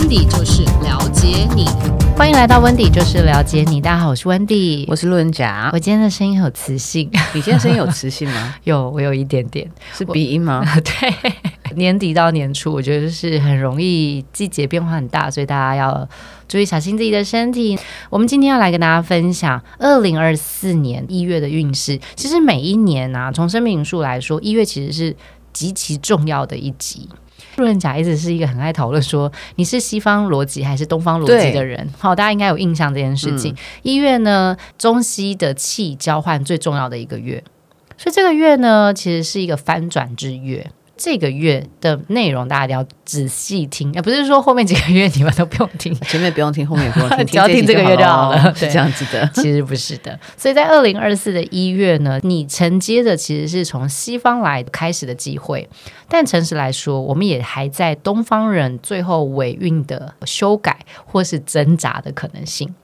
温迪就是了解你，欢迎来到温迪就是了解你。大家好，我是温迪，我是路人甲。我今天的声音很有磁性，你今天声音有磁性吗？有，我有一点点，是鼻音吗？对，年底到年初，我觉得就是很容易季节变化很大，所以大家要注意小心自己的身体。我们今天要来跟大家分享二零二四年一月的运势。其实每一年啊，从生命数来说，一月其实是极其重要的一集。路人甲一直是一个很爱讨论说你是西方逻辑还是东方逻辑的人，好，大家应该有印象这件事情。一月呢，中西的气交换最重要的一个月，所以这个月呢，其实是一个翻转之月。这个月的内容大家一定要仔细听，也不是说后面几个月你们都不用听，前面不用听，后面也不用听，只要听这个月就好了。是这样子的，其实不是的。所以在二零二四的一月呢，你承接的其实是从西方来开始的机会，但诚实来说，我们也还在东方人最后尾韵的修改或是挣扎的可能性。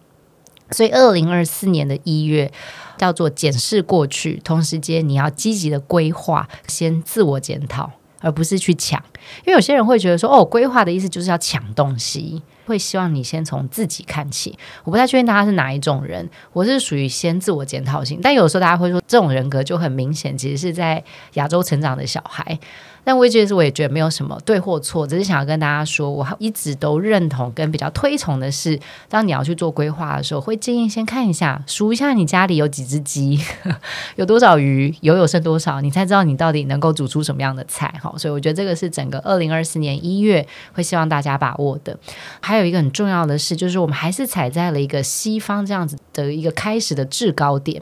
所以二零二四年的一月叫做检视过去，同时间你要积极的规划，先自我检讨。而不是去抢，因为有些人会觉得说，哦，规划的意思就是要抢东西，会希望你先从自己看起。我不太确定大家是哪一种人，我是属于先自我检讨型，但有时候大家会说，这种人格就很明显，其实是在亚洲成长的小孩。但我也觉得，我也觉得没有什么对或错，只是想要跟大家说，我一直都认同跟比较推崇的是，当你要去做规划的时候，会建议先看一下，数一下你家里有几只鸡，有多少鱼，油有剩多少，你才知道你到底能够煮出什么样的菜。哈，所以我觉得这个是整个二零二四年一月会希望大家把握的。还有一个很重要的是，就是我们还是踩在了一个西方这样子的一个开始的制高点。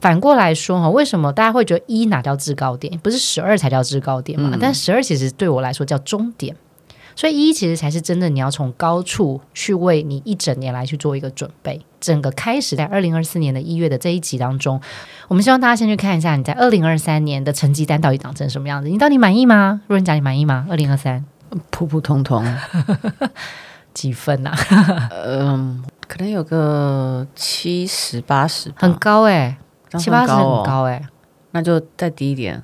反过来说哈，为什么大家会觉得一哪叫制高点？不是十二才叫制高点吗？嗯但十二其实对我来说叫终点，所以一其实才是真的。你要从高处去为你一整年来去做一个准备。整个开始在二零二四年的一月的这一集当中，我们希望大家先去看一下你在二零二三年的成绩单到底长成什么样子。你到底满意吗？路人甲，你满意吗？二零二三普普通通，几分呐、啊？嗯，可能有个七十八十，很高哎、欸，七八十很高哎、欸。那就再低一点。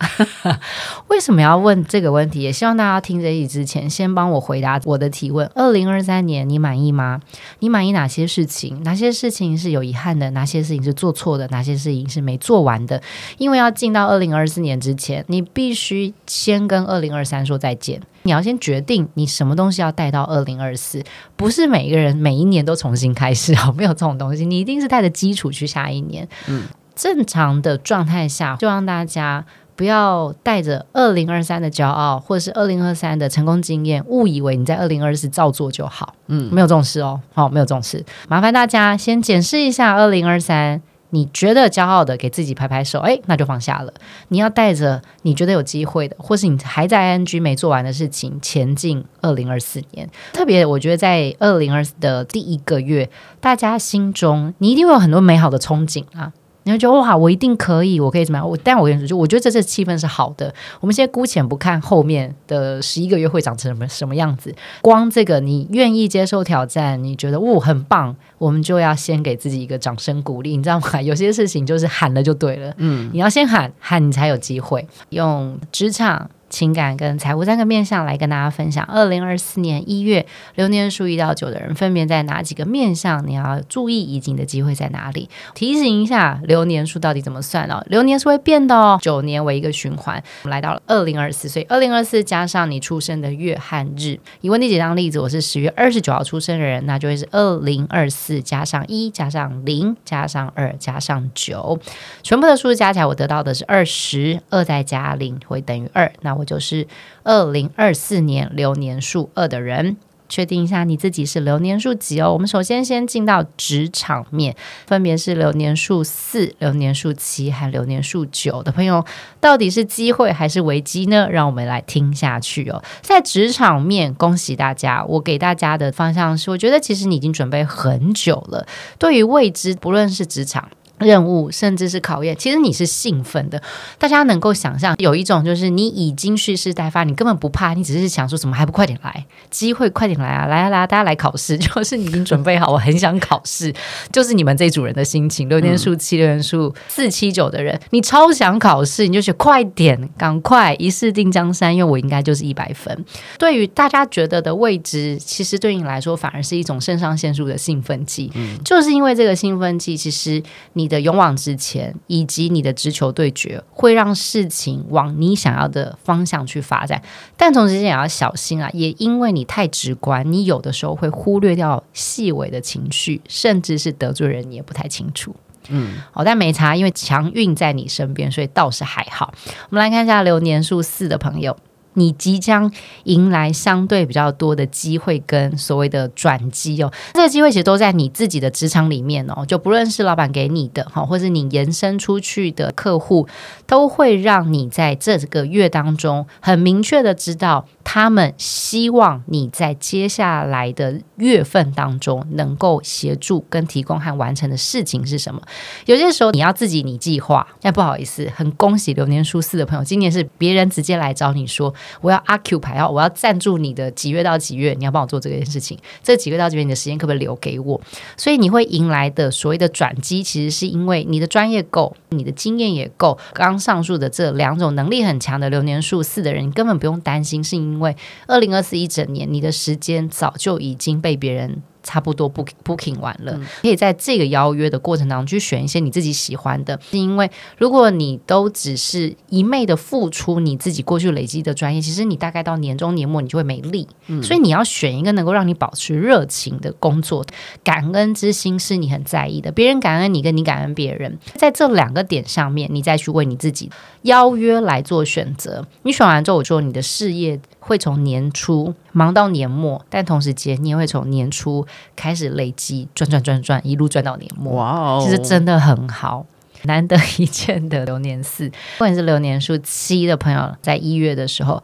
为什么要问这个问题？也希望大家听这一之前，先帮我回答我的提问。二零二三年你满意吗？你满意哪些事情？哪些事情是有遗憾的？哪些事情是做错的？哪些事情是没做完的？因为要进到二零二四年之前，你必须先跟二零二三说再见。你要先决定你什么东西要带到二零二四，不是每一个人每一年都重新开始啊，没有这种东西。你一定是带着基础去下一年。嗯。正常的状态下，就让大家不要带着二零二三的骄傲，或者是二零二三的成功经验，误以为你在二零二四照做就好。嗯，没有这种事哦，好，没有这种事。麻烦大家先检视一下二零二三，你觉得骄傲的，给自己拍拍手，哎，那就放下了。你要带着你觉得有机会的，或是你还在 ING 没做完的事情，前进二零二四年。特别，我觉得在二零二四的第一个月，大家心中你一定会有很多美好的憧憬啊。你会觉得哇，我一定可以，我可以怎么样？我但我跟你说，就我觉得这这气氛是好的。我们现在姑且不看后面的十一个月会长成什么什么样子，光这个你愿意接受挑战，你觉得哦很棒，我们就要先给自己一个掌声鼓励，你知道吗？有些事情就是喊了就对了，嗯，你要先喊喊，你才有机会用职场。情感跟财务三个面向来跟大家分享，二零二四年一月流年数一到九的人分别在哪几个面向？你要注意移境的机会在哪里？提醒一下，流年数到底怎么算哦？流年是会变的哦，九年为一个循环。我们来到了二零二四，所以二零二四加上你出生的月和日。以温迪姐当例子，我是十月二十九号出生的人，那就会是二零二四加上一加上零加上二加上九，全部的数字加起来，我得到的是二十二，再加零会等于二。那我。就是二零二四年流年数二的人，确定一下你自己是流年数几哦。我们首先先进到职场面，分别是流年数四、流年数七和流年数九的朋友，到底是机会还是危机呢？让我们来听下去哦。在职场面，恭喜大家，我给大家的方向是，我觉得其实你已经准备很久了。对于未知，不论是职场。任务甚至是考验，其实你是兴奋的。大家能够想象，有一种就是你已经蓄势待发，你根本不怕，你只是想说怎么还不快点来，机会快点来啊！来啊来啊，大家来考试，就是你已经准备好，我很想考试，就是你们这组人的心情。六年数七，流年数四七九的人，你超想考试，你就觉得快点，赶快一试定江山，因为我应该就是一百分。对于大家觉得的位置，其实对你来说反而是一种肾上腺素的兴奋剂，嗯，就是因为这个兴奋剂，其实你。的勇往直前，以及你的直球对决，会让事情往你想要的方向去发展。但同时间也要小心啊，也因为你太直观，你有的时候会忽略掉细微的情绪，甚至是得罪人，你也不太清楚。嗯，好，但没差，因为强运在你身边，所以倒是还好。我们来看一下流年数四的朋友。你即将迎来相对比较多的机会跟所谓的转机哦，这个机会其实都在你自己的职场里面哦，就不论是老板给你的哈，或是你延伸出去的客户，都会让你在这个月当中很明确的知道。他们希望你在接下来的月份当中能够协助跟提供和完成的事情是什么？有些时候你要自己拟计划。但不好意思，很恭喜流年数四的朋友，今年是别人直接来找你说，我要 occupy，要我要赞助你的几月到几月，你要帮我做这件事情。这几月到几月，你的时间可不可以留给我？所以你会迎来的所谓的转机，其实是因为你的专业够，你的经验也够。刚上述的这两种能力很强的流年数四的人，你根本不用担心，是因为二零二四一整年，你的时间早就已经被别人。差不多 book booking 完了，嗯，可以在这个邀约的过程当中去选一些你自己喜欢的。是因为如果你都只是一昧的付出你自己过去累积的专业，其实你大概到年终年末你就会没力。嗯，所以你要选一个能够让你保持热情的工作，感恩之心是你很在意的。别人感恩你，跟你感恩别人，在这两个点上面，你再去为你自己邀约来做选择。你选完之后，我说你的事业。会从年初忙到年末，但同时间你也会从年初开始累积，赚赚赚赚，一路赚到年末。哇哦，其实真的很好，难得一见的流年四，或者是流年数七的朋友，在一月的时候，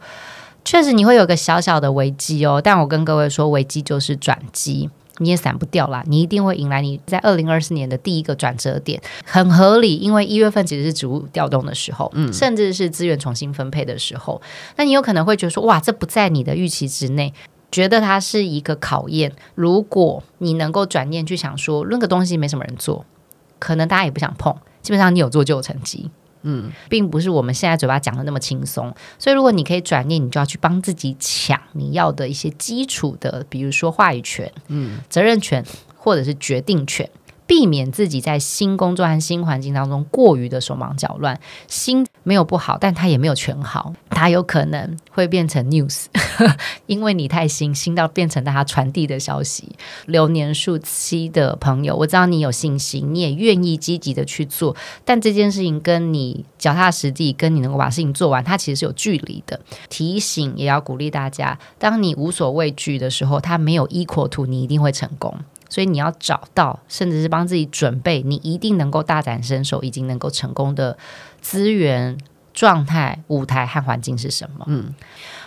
确实你会有个小小的危机哦。但我跟各位说，危机就是转机。你也散不掉啦，你一定会迎来你在二零二四年的第一个转折点，很合理，因为一月份其实是职务调动的时候，嗯，甚至是资源重新分配的时候。那你有可能会觉得说，哇，这不在你的预期之内，觉得它是一个考验。如果你能够转念去想说，那个东西没什么人做，可能大家也不想碰，基本上你有做就有成绩。嗯，并不是我们现在嘴巴讲的那么轻松，所以如果你可以转念，你就要去帮自己抢你要的一些基础的，比如说话语权、嗯，责任权或者是决定权。避免自己在新工作和新环境当中过于的手忙脚乱，心没有不好，但它也没有全好，它有可能会变成 news，因为你太新，新到变成大家传递的消息。流年数七的朋友，我知道你有信心，你也愿意积极的去做，但这件事情跟你脚踏实地，跟你能够把事情做完，它其实是有距离的。提醒也要鼓励大家，当你无所畏惧的时候，它没有 equal to，你一定会成功。所以你要找到，甚至是帮自己准备，你一定能够大展身手，已经能够成功的资源、状态、舞台和环境是什么？嗯。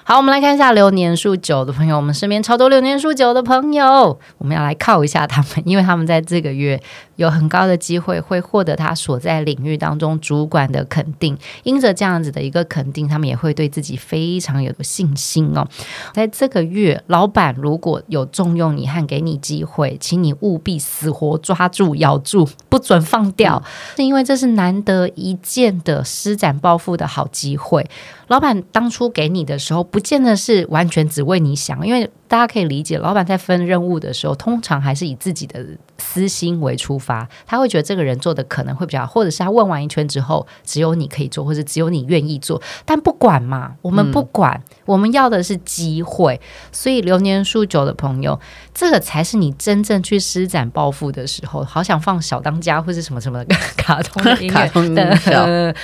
好，我们来看一下流年数九的朋友，我们身边超多流年数九的朋友，我们要来靠一下他们，因为他们在这个月有很高的机会会获得他所在领域当中主管的肯定，因着这样子的一个肯定，他们也会对自己非常有信心哦。在这个月，老板如果有重用你和给你机会，请你务必死活抓住、咬住，不准放掉，是因为这是难得一见的施展抱负的好机会。老板当初给你的时候，不见得是完全只为你想，因为大家可以理解，老板在分任务的时候，通常还是以自己的私心为出发，他会觉得这个人做的可能会比较好，或者是他问完一圈之后，只有你可以做，或者只有你愿意做。但不管嘛，我们不管，嗯、我们要的是机会。所以流年数九的朋友，这个才是你真正去施展抱负的时候。好想放小当家或是什么什么卡通的音乐，等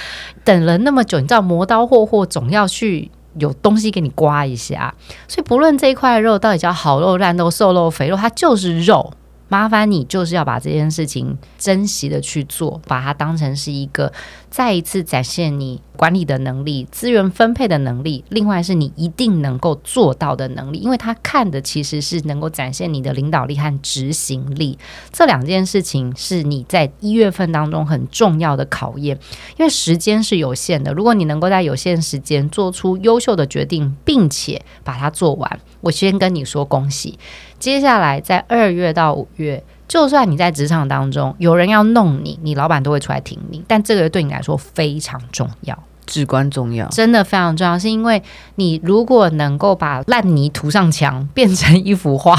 等了那么久，你知道磨刀霍霍总要去。有东西给你刮一下，所以不论这一块肉到底叫好肉、烂肉、瘦肉、肥肉，它就是肉。麻烦你就是要把这件事情珍惜的去做，把它当成是一个再一次展现你管理的能力、资源分配的能力，另外是你一定能够做到的能力，因为他看的其实是能够展现你的领导力和执行力。这两件事情是你在一月份当中很重要的考验，因为时间是有限的。如果你能够在有限时间做出优秀的决定，并且把它做完，我先跟你说恭喜。接下来在二月到五月。就算你在职场当中有人要弄你，你老板都会出来挺你，但这个对你来说非常重要。至关重要，真的非常重要，是因为你如果能够把烂泥涂上墙，变成一幅画，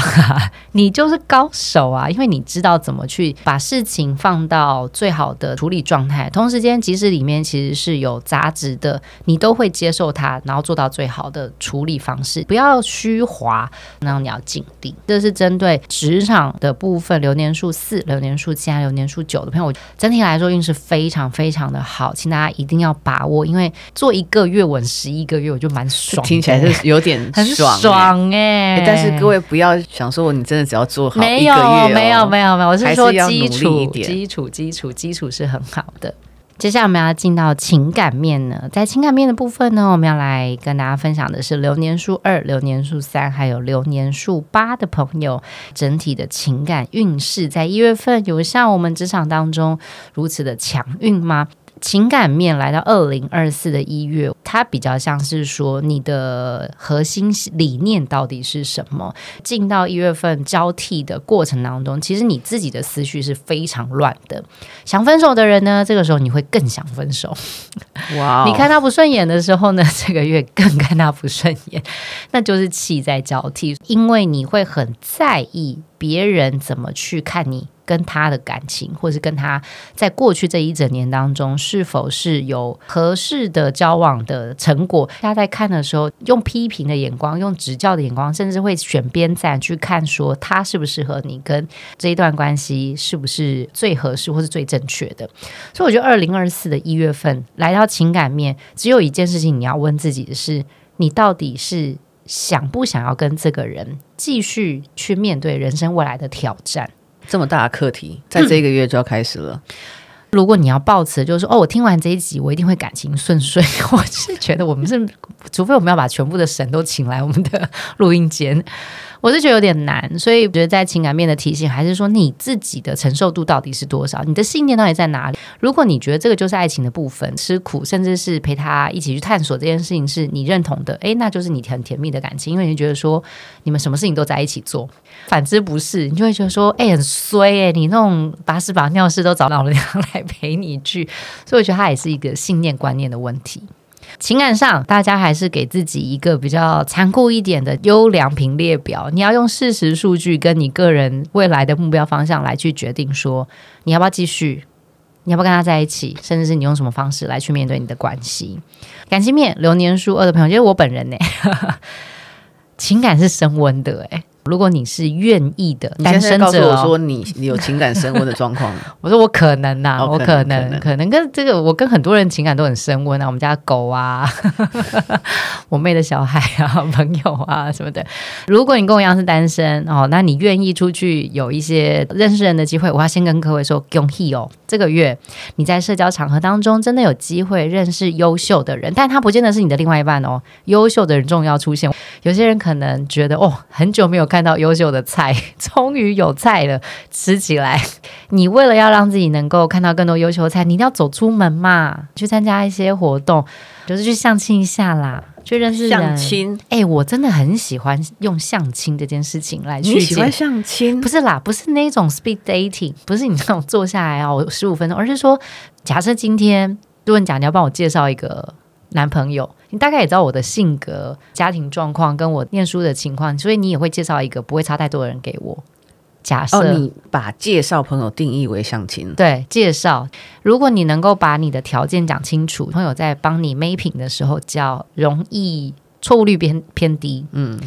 你就是高手啊！因为你知道怎么去把事情放到最好的处理状态，同时间即使里面其实是有杂质的，你都会接受它，然后做到最好的处理方式，不要虚华，然后你要谨定。这是针对职场的部分，流年数四、流年数七、流年数九的朋友，整体来说运势非常非常的好，请大家一定要把握，因为。做一个月稳十一个月，我就蛮爽。听起来是有点爽，很爽哎、欸！但是各位不要想说，你真的只要做好一个月、哦，没有没有没有没有，我是说基础基础基础基础是很好的。接下来我们要进到情感面呢，在情感面的部分呢，我们要来跟大家分享的是流年数二、流年数三还有流年数八的朋友整体的情感运势，在一月份有像我们职场当中如此的强运吗？情感面来到二零二四的一月，它比较像是说你的核心理念到底是什么？进到一月份交替的过程当中，其实你自己的思绪是非常乱的。想分手的人呢，这个时候你会更想分手。哇 Wow，你看他不顺眼的时候呢，这个月更看他不顺眼，那就是气在交替，因为你会很在意别人怎么去看你。跟他的感情，或是跟他在过去这一整年当中，是否是有合适的交往的成果？大家在看的时候，用批评的眼光，用指教的眼光，甚至会选边站去看，说他适不适合你，跟这一段关系是不是最合适或是最正确的？所以，我觉得二零二四的一月份来到情感面，只有一件事情你要问自己的是：你到底是想不想要跟这个人继续去面对人生未来的挑战？这么大的课题，在这个月就要开始了。嗯、如果你要抱持，就是说，哦，我听完这一集，我一定会感情顺遂。我是觉得，我们是，除非我们要把全部的神都请来我们的录音间。我是觉得有点难，所以我觉得在情感面的提醒，还是说你自己的承受度到底是多少？你的信念到底在哪里？如果你觉得这个就是爱情的部分，吃苦，甚至是陪他一起去探索这件事情是你认同的，诶，那就是你很甜蜜的感情，因为你觉得说你们什么事情都在一起做。反之不是，你就会觉得说，诶，很衰诶，你那种把屎把尿事都找老娘来陪你去，所以我觉得它也是一个信念观念的问题。情感上，大家还是给自己一个比较残酷一点的优良评列表。你要用事实数据跟你个人未来的目标方向来去决定，说你要不要继续，你要不要跟他在一起，甚至是你用什么方式来去面对你的关系。感情面，流年数二的朋友，就是我本人呢，情感是升温的诶。如果你是愿意的单身者，告诉我说你你有情感升温的状况，我说我可能呐、啊，哦、我可能，可能跟这个我跟很多人情感都很升温啊，我们家狗啊，我妹的小孩啊，朋友啊什么的。如果你跟我一样是单身哦，那你愿意出去有一些认识人的机会，我要先跟各位说恭喜哦，这个月你在社交场合当中真的有机会认识优秀的人，但他不见得是你的另外一半哦，优秀的人终于要出现。有些人可能觉得哦，很久没有看到优秀的菜，终于有菜了，吃起来。你为了要让自己能够看到更多优秀的菜，你一定要走出门嘛，去参加一些活动，就是去相亲一下啦，去认识。相亲，哎、欸，我真的很喜欢用相亲这件事情来去。你喜欢相亲？不是啦，不是那种 speed dating，不是你那种坐下来哦十五分钟，而是说，假设今天如果你讲你要帮我介绍一个男朋友。你大概也知道我的性格、家庭状况跟我念书的情况，所以你也会介绍一个不会差太多的人给我。假设、哦、你把介绍朋友定义为相亲，对，介绍。如果你能够把你的条件讲清楚，朋友在帮你 mapping 的时候，较容易错误率偏偏低。嗯。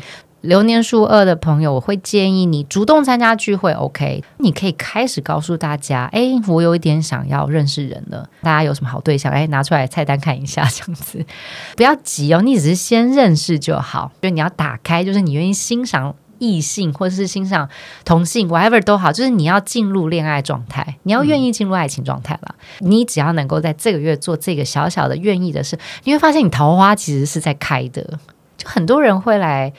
流年数二的朋友，我会建议你主动参加聚会，OK？你可以开始告诉大家，哎，我有一点想要认识人了，大家有什么好对象？哎，拿出来菜单看一下，这样子，不要急哦，你只是先认识就好。就你要打开，就是你愿意欣赏异性，或者是欣赏同性，whatever 都好，就是你要进入恋爱状态，你要愿意进入爱情状态了。你只要能够在这个月做这个小小的愿意的事，你会发现你桃花其实是在开的。就很多人会来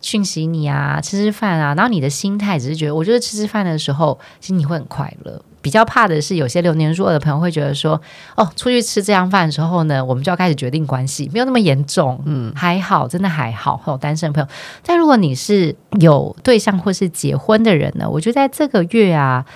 讯息你啊，吃吃饭啊，然后你的心态只是觉得，我觉得吃吃饭的时候，其实你会很快乐。比较怕的是，有些流年入二的朋友会觉得说，哦，出去吃这样饭的时候呢，我们就要开始决定关系，没有那么严重，嗯，还好，真的还好。有单身的朋友，但如果你是有对象或是结婚的人呢，我觉得在这个月啊，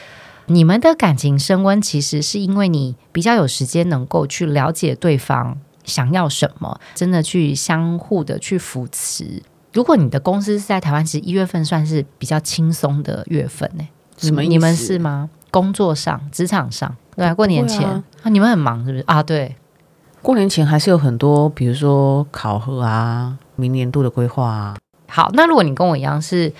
你们的感情升温，其实是因为你比较有时间能够去了解对方想要什么，真的去相互的去扶持。如果你的公司是在台湾，其实一月份算是比较轻松的月份呢，什么意思？你们是吗？工作上、职场上，对啊，过年前啊，啊，你们很忙是不是啊？对，过年前还是有很多，比如说考核啊，明年度的规划啊。好，那如果你跟我一样是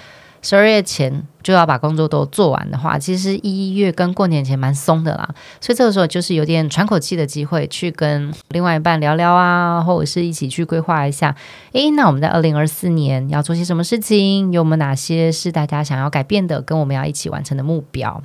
十二月前。就要把工作都做完的话，其实一月跟过年前蛮松的啦，所以这个时候就是有点喘口气的机会，去跟另外一半聊聊啊，或者是一起去规划一下，诶，那我们在二零二四年要做些什么事情？有没有哪些是大家想要改变的，跟我们要一起完成的目标？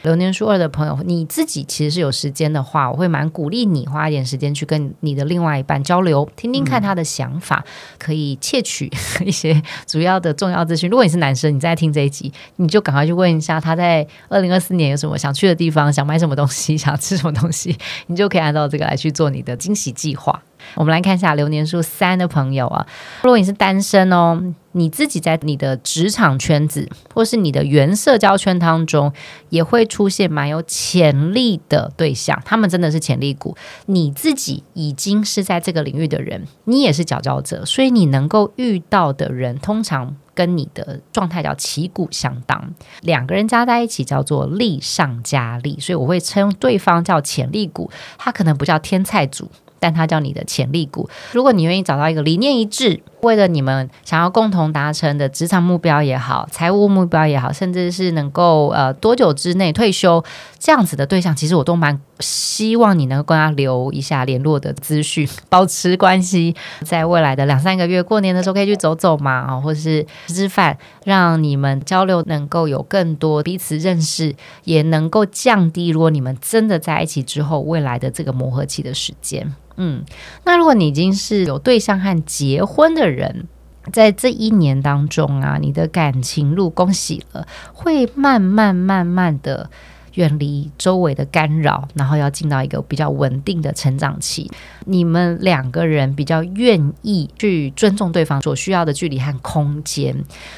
流年数二的朋友，你自己其实是有时间的话，我会蛮鼓励你花一点时间去跟你的另外一半交流，听听看他的想法，嗯、可以窃取 一些主要的重要资讯。如果你是男生，你在听这一集。你就赶快去问一下他在二零二四年有什么想去的地方，想买什么东西，想吃什么东西，你就可以按照这个来去做你的惊喜计划。我们来看一下流年数三的朋友啊，如果你是单身哦，你自己在你的职场圈子或是你的原社交圈当中，也会出现蛮有潜力的对象，他们真的是潜力股。你自己已经是在这个领域的人，你也是佼佼者，所以你能够遇到的人，通常。跟你的状态叫旗鼓相当，两个人加在一起叫做力上加力，所以我会称对方叫潜力股，他可能不叫天菜组。但他叫你的潜力股。如果你愿意找到一个理念一致，为了你们想要共同达成的职场目标也好，财务目标也好，甚至是能够呃多久之内退休这样子的对象，其实我都蛮希望你能够跟他留一下联络的资讯，保持关系，在未来的两三个月过年的时候可以去走走嘛，啊，或者是吃吃饭，让你们交流能够有更多彼此认识，也能够降低如果你们真的在一起之后未来的这个磨合期的时间。嗯，那如果你已经是有对象和结婚的，人在这一年当中啊，你的感情路恭喜了，会慢慢慢慢的。远离周围的干扰，然后要进到一个比较稳定的成长期。你们两个人比较愿意去尊重对方所需要的距离和空间。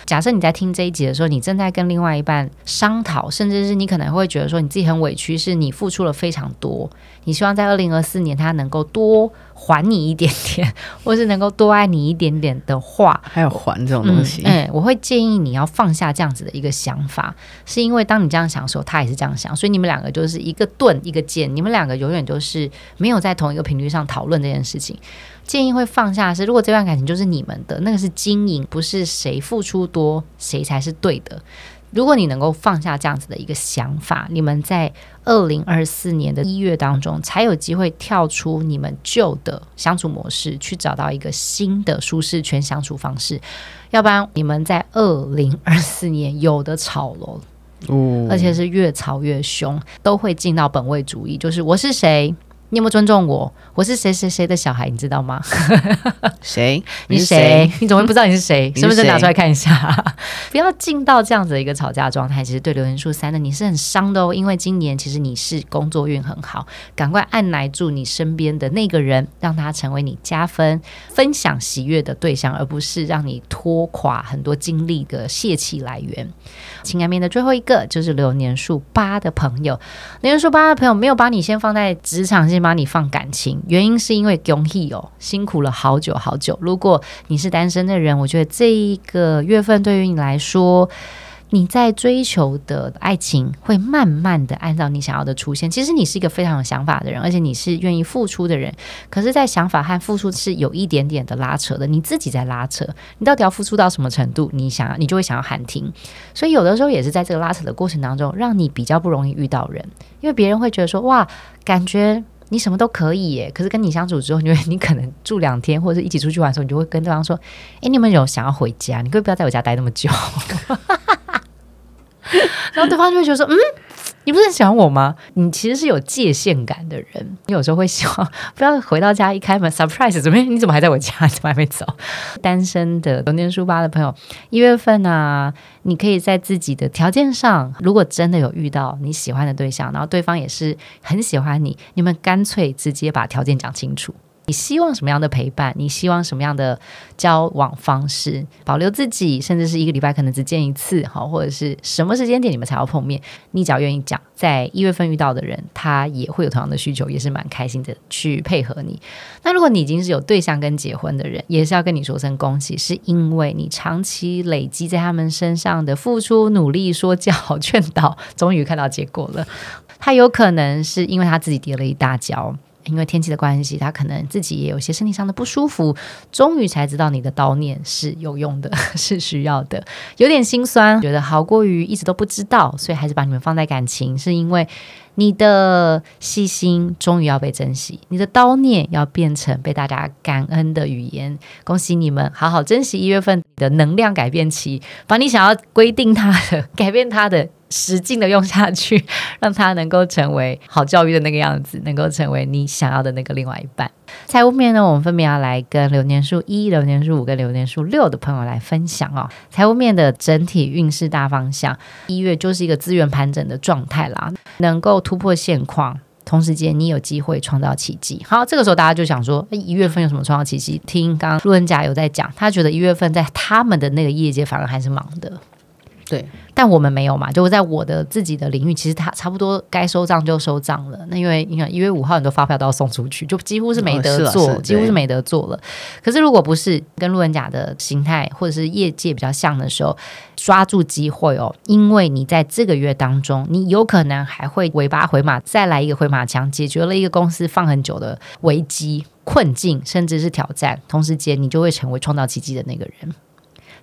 假设你在听这一集的时候，你正在跟另外一半商讨，甚至是你可能会觉得说你自己很委屈，是你付出了非常多，你希望在二零二四年他能够多。还你一点点，或是能够多爱你一点点的话，还有还这种东西。嗯，嗯，我会建议你要放下这样子的一个想法，是因为当你这样想的时候，他也是这样想，所以你们两个就是一个盾一个剑，你们两个永远都是没有在同一个频率上讨论这件事情。建议会放下是，如果这段感情就是你们的，那个是经营，不是谁付出多谁才是对的。如果你能够放下这样子的一个想法，你们在二零二四年的一月当中，才有机会跳出你们旧的相处模式，去找到一个新的舒适圈相处方式。要不然，你们在二零二四年有的吵了，哦，而且是越吵越凶，都会进到本位主义，就是我是谁。你有没有尊重我？我是谁谁谁的小孩，你知道吗？谁？你是谁？你怎么会不知道你是谁？身份证拿出来看一下。不要进到这样子的一个吵架状态。其实对流年数三的你是很伤的哦，因为今年其实你是工作运很好，赶快按捺住你身边的那个人，让他成为你加分、分享喜悦的对象，而不是让你拖垮很多精力的泄气来源。情感面的最后一个就是流年数八的朋友，流年数八的朋友没有把你先放在职场先。把你放感情，原因是因为恭喜哦，辛苦了好久好久。如果你是单身的人，我觉得这一个月份对于你来说，你在追求的爱情会慢慢的按照你想要的出现。其实你是一个非常有想法的人，而且你是愿意付出的人。可是，在想法和付出是有一点点的拉扯的，你自己在拉扯。你到底要付出到什么程度？你想要，你就会想要喊停。所以有的时候也是在这个拉扯的过程当中，让你比较不容易遇到人，因为别人会觉得说，哇，感觉。你什么都可以耶。可是跟你相处之后，因为你可能住两天或者一起出去玩的时候，你就会跟对方说：“哎，你们有想要回家？你可不可以不要在我家待那么久？” 然后对方就会觉得说：“嗯。”你不是很喜欢我吗？你其实是有界限感的人。你有时候会希望不要回到家一开门，surprise，怎么？你怎么还在我家？怎么还没走？单身的流年数八的朋友，一月份啊，你可以在自己的条件上，如果真的有遇到你喜欢的对象，然后对方也是很喜欢你，你们干脆直接把条件讲清楚。你希望什么样的陪伴？你希望什么样的交往方式？保留自己，甚至是一个礼拜可能只见一次，好，或者是什么时间点你们才要碰面？你只要愿意讲，在一月份遇到的人，他也会有同样的需求，也是蛮开心的去配合你。那如果你已经是有对象跟结婚的人，也是要跟你说声恭喜，是因为你长期累积在他们身上的付出、努力、说教、劝导，终于看到结果了。他有可能是因为他自己跌了一大跤。因为天气的关系，他可能自己也有些身体上的不舒服，终于才知道你的叨念是有用的，是需要的，有点心酸，觉得好过于一直都不知道，所以还是把你们放在感情，是因为你的细心终于要被珍惜，你的叨念要变成被大家感恩的语言。恭喜你们，好好珍惜一月份的能量改变期，把你想要规定它的、改变它的。使劲的用下去，让它能够成为好教育的那个样子，能够成为你想要的那个另外一半。财务面呢，我们分别要来跟流年数一、流年数五跟流年数六的朋友来分享哦。财务面的整体运势大方向，一月就是一个资源盘整的状态啦，能够突破现况，同时间你有机会创造奇迹。好，这个时候大家就想说，一月份有什么创造奇迹？听刚刚路人甲有在讲，他觉得一月份在他们的那个业界反而还是忙的。对，但我们没有嘛，就在我的自己的领域，其实他差不多该收账就收账了。那因为你看一月五号很多发票都要送出去，就几乎是没得做，哦、几乎是没得做了。可是如果不是跟路人甲的形态或者是业界比较像的时候，抓住机会哦，因为你在这个月当中，你有可能还会尾巴回马，再来一个回马枪，解决了一个公司放很久的危机困境，甚至是挑战，同时间你就会成为创造奇迹的那个人。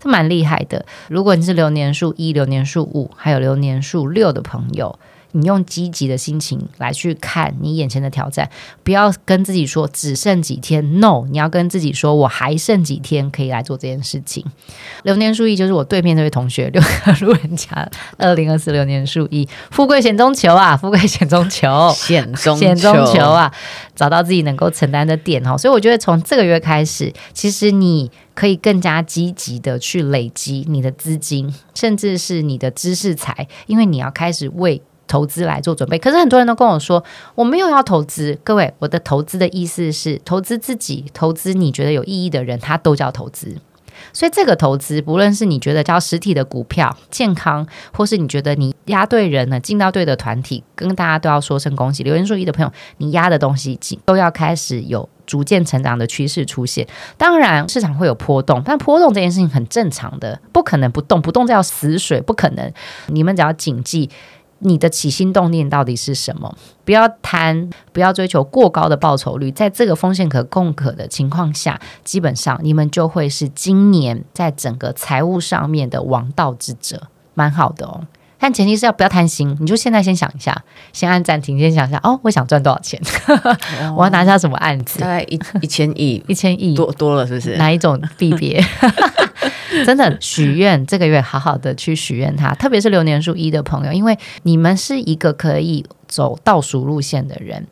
这蛮厉害的。如果你是流年数一、流年数五，还有流年数六的朋友。你用积极的心情来去看你眼前的挑战，不要跟自己说只剩几天，no，你要跟自己说我还剩几天可以来做这件事情。流年数一就是我对面这位同学，六个路人甲，二零二四流年数一，富贵险中求啊，富贵险中求，险中险中求啊，找到自己能够承担的点哦。所以我觉得从这个月开始，其实你可以更加积极的去累积你的资金，甚至是你的知识财，因为你要开始为。投资来做准备，可是很多人都跟我说，我没有要投资。各位，我的投资的意思是投资自己，投资你觉得有意义的人，他都叫投资。所以这个投资，不论是你觉得叫实体的股票、健康，或是你觉得你押对人了，进到对的团体，跟大家都要说声恭喜。留言说一的朋友，你押的东西都要开始有逐渐成长的趋势出现。当然，市场会有波动，但波动这件事情很正常的，不可能不动，不动叫死水，不可能。你们只要谨记。你的起心动念到底是什么？不要贪，不要追求过高的报酬率，在这个风险可控可的情况下，基本上你们就会是今年在整个财务上面的王道之者，蛮好的哦。但前提是要不要贪心，你就现在先想一下，先按暂停，先想一下哦，我想赚多少钱？哦、我要拿下什么案子？大概一一千亿，一千亿多多了，是不是？哪一种币别？真的许愿，这个月好好的去许愿它，特别是流年数一的朋友，因为你们是一个可以走倒数路线的人。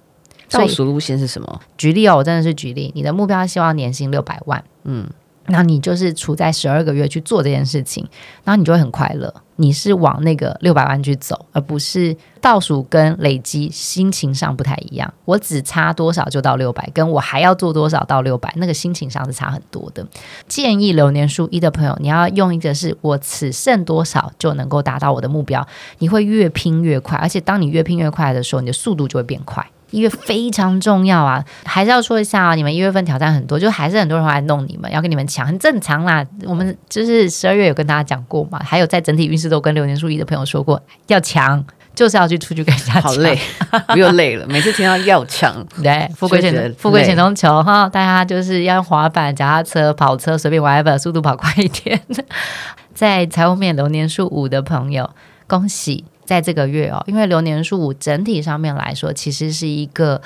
倒数路线是什么？举例哦，我真的是举例，你的目标希望年薪六百万，嗯。那你就是处在十二个月去做这件事情，然后你就会很快乐。你是往那个六百万去走，而不是倒数跟累积，心情上不太一样。我只差多少就到六百，跟我还要做多少到六百，那个心情上是差很多的。建议流年数一的朋友，你要用一个是我只剩多少就能够达到我的目标，你会越拼越快，而且当你越拼越快的时候，你的速度就会变快。一月非常重要啊，还是要说一下啊，你们一月份挑战很多，就还是很多人会来弄你们，要跟你们抢，很正常啦。我们就是十二月有跟大家讲过嘛，还有在整体运势都跟流年数一的朋友说过，要抢就是要去出去跟人家抢，好累，不又累了。每次听到要抢，对，富贵险富贵险中求哈，大家就是要用滑板、脚踏车、跑车，随便 whatever，速度跑快一点。在财务面流年数五的朋友，恭喜。在这个月哦，因为流年数五整体上面来说，其实是一个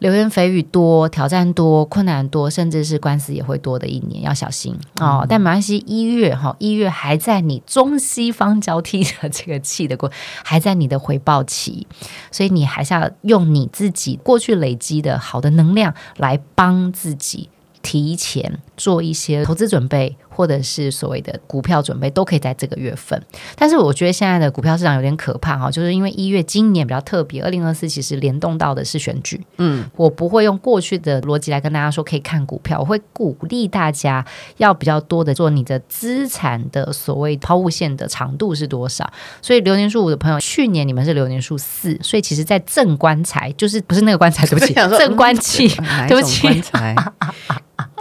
流言蜚语多，挑战多，困难多，甚至是官司也会多的一年，要小心哦。嗯、但没关系，一月哈，一月还在你中西方交替的这个气的过，还在你的回报期，所以你还是要用你自己过去累积的好的能量来帮自己提前做一些投资准备。或者是所谓的股票准备都可以在这个月份，但是我觉得现在的股票市场有点可怕哈，就是因为一月今年比较特别，二零二四其实联动到的是选举，嗯，我不会用过去的逻辑来跟大家说可以看股票，我会鼓励大家要比较多的做你的资产的所谓抛物线的长度是多少，所以流年数五的朋友，去年你们是流年数四，所以其实在正官财就是不是那个棺材，对不起，正官气，对不起。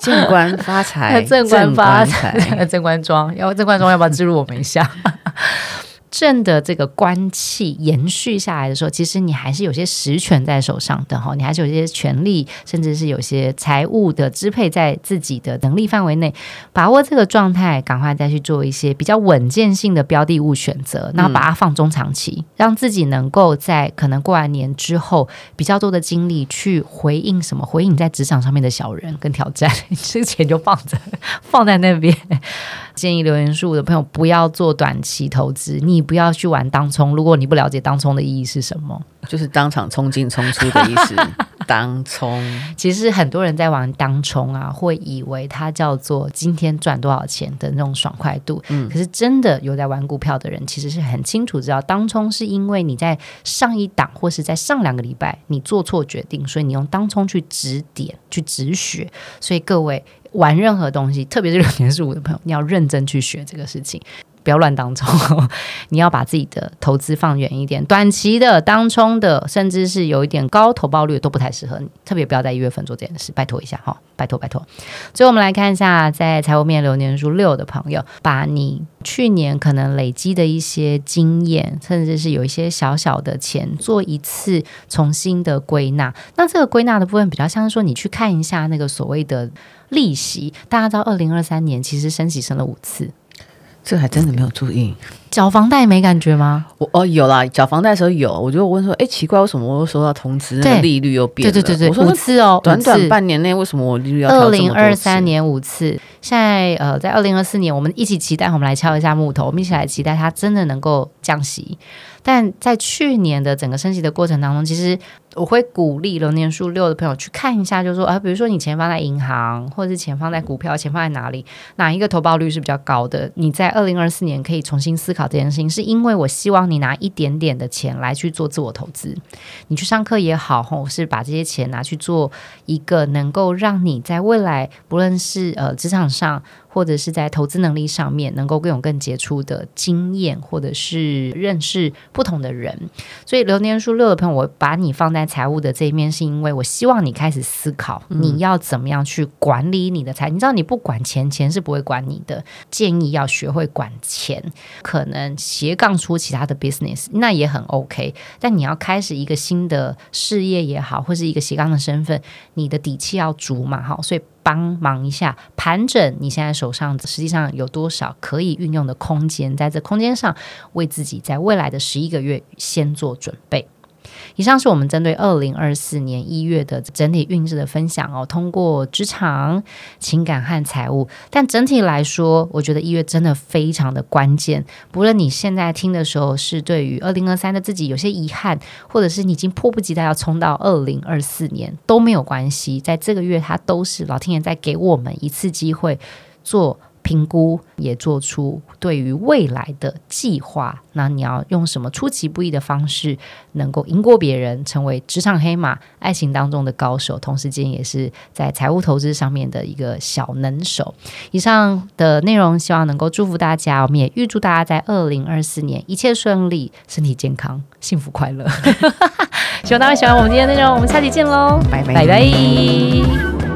正官发财，正官发财，正官庄，要正官庄要不要置入我们一下？正的这个官气延续下来的时候，其实你还是有些实权在手上的哈，你还是有些权利，甚至是有些财务的支配在自己的能力范围内，把握这个状态，赶快再去做一些比较稳健性的标的物选择，然后把它放中长期，嗯、让自己能够在可能过完年之后比较多的精力去回应什么，回应你在职场上面的小人跟挑战，这个钱就放着放在那边。建议留言数的朋友不要做短期投资，你不要去玩当冲。如果你不了解当冲的意义是什么，就是当场冲进冲出的意思。当冲其实很多人在玩当冲啊，会以为它叫做今天赚多少钱的那种爽快度。嗯，可是真的有在玩股票的人，其实是很清楚知道，当冲是因为你在上一档或是在上两个礼拜你做错决定，所以你用当冲去止点去止血。所以各位。玩任何东西，特别是六年十五的朋友，你要认真去学这个事情，不要乱当冲。你要把自己的投资放远一点，短期的当冲的，甚至是有一点高投报率都不太适合你。特别不要在一月份做这件事，拜托一下哈，拜托拜托。所以我们来看一下，在财务面流年数六的朋友，把你去年可能累积的一些经验，甚至是有一些小小的钱，做一次重新的归纳。那这个归纳的部分，比较像是说，你去看一下那个所谓的。利息，大家知道，二零二三年其实升息升了五次，这还真的没有注意。缴房贷没感觉吗？我哦有啦，缴房贷的时候有，我就问说，哎，奇怪，为什么我又收到通知，那个利率又变了？对对对对，我说五次哦，短短半年内为什么我利率要？二零二三年五次，现在呃，在二零二四年，我们一起期待，我们来敲一下木头，我们一起来期待它真的能够降息。但在去年的整个升息的过程当中，其实我会鼓励流年数六的朋友去看一下，就是说啊，比如说你钱放在银行，或者是钱放在股票，钱放在哪里，哪一个投报率是比较高的？你在二零二四年可以重新思考这件事情，是因为我希望你拿一点点的钱来去做自我投资，你去上课也好，或是把这些钱拿去做一个能够让你在未来不论是呃职场上。或者是在投资能力上面能够更有更杰出的经验，或者是认识不同的人。所以流年数六的朋友，我把你放在在财务的这一面，是因为我希望你开始思考你要怎么样去管理你的财。嗯、你知道，你不管钱，钱是不会管你的。建议要学会管钱，可能斜杠出其他的 business，那也很 OK。但你要开始一个新的事业也好，或是一个斜杠的身份，你的底气要足嘛，哈。所以。帮忙一下，盘整你现在手上实际上有多少可以运用的空间，在这空间上为自己在未来的十一个月先做准备。以上是我们针对二零二四年一月的整体运势的分享哦。通过职场、情感和财务，但整体来说，我觉得一月真的非常的关键。不论你现在听的时候是对于二零二三的自己有些遗憾，或者是你已经迫不及待要冲到二零二四年都没有关系。在这个月，它都是老天爷在给我们一次机会做。评估也做出对于未来的计划，那你要用什么出其不意的方式，能够赢过别人，成为职场黑马、爱情当中的高手，同时间也是在财务投资上面的一个小能手。以上的内容希望能够祝福大家，我们也预祝大家在二零二四年一切顺利，身体健康，幸福快乐。希望大家喜欢我们今天的内容，我们下期见喽，拜拜拜拜。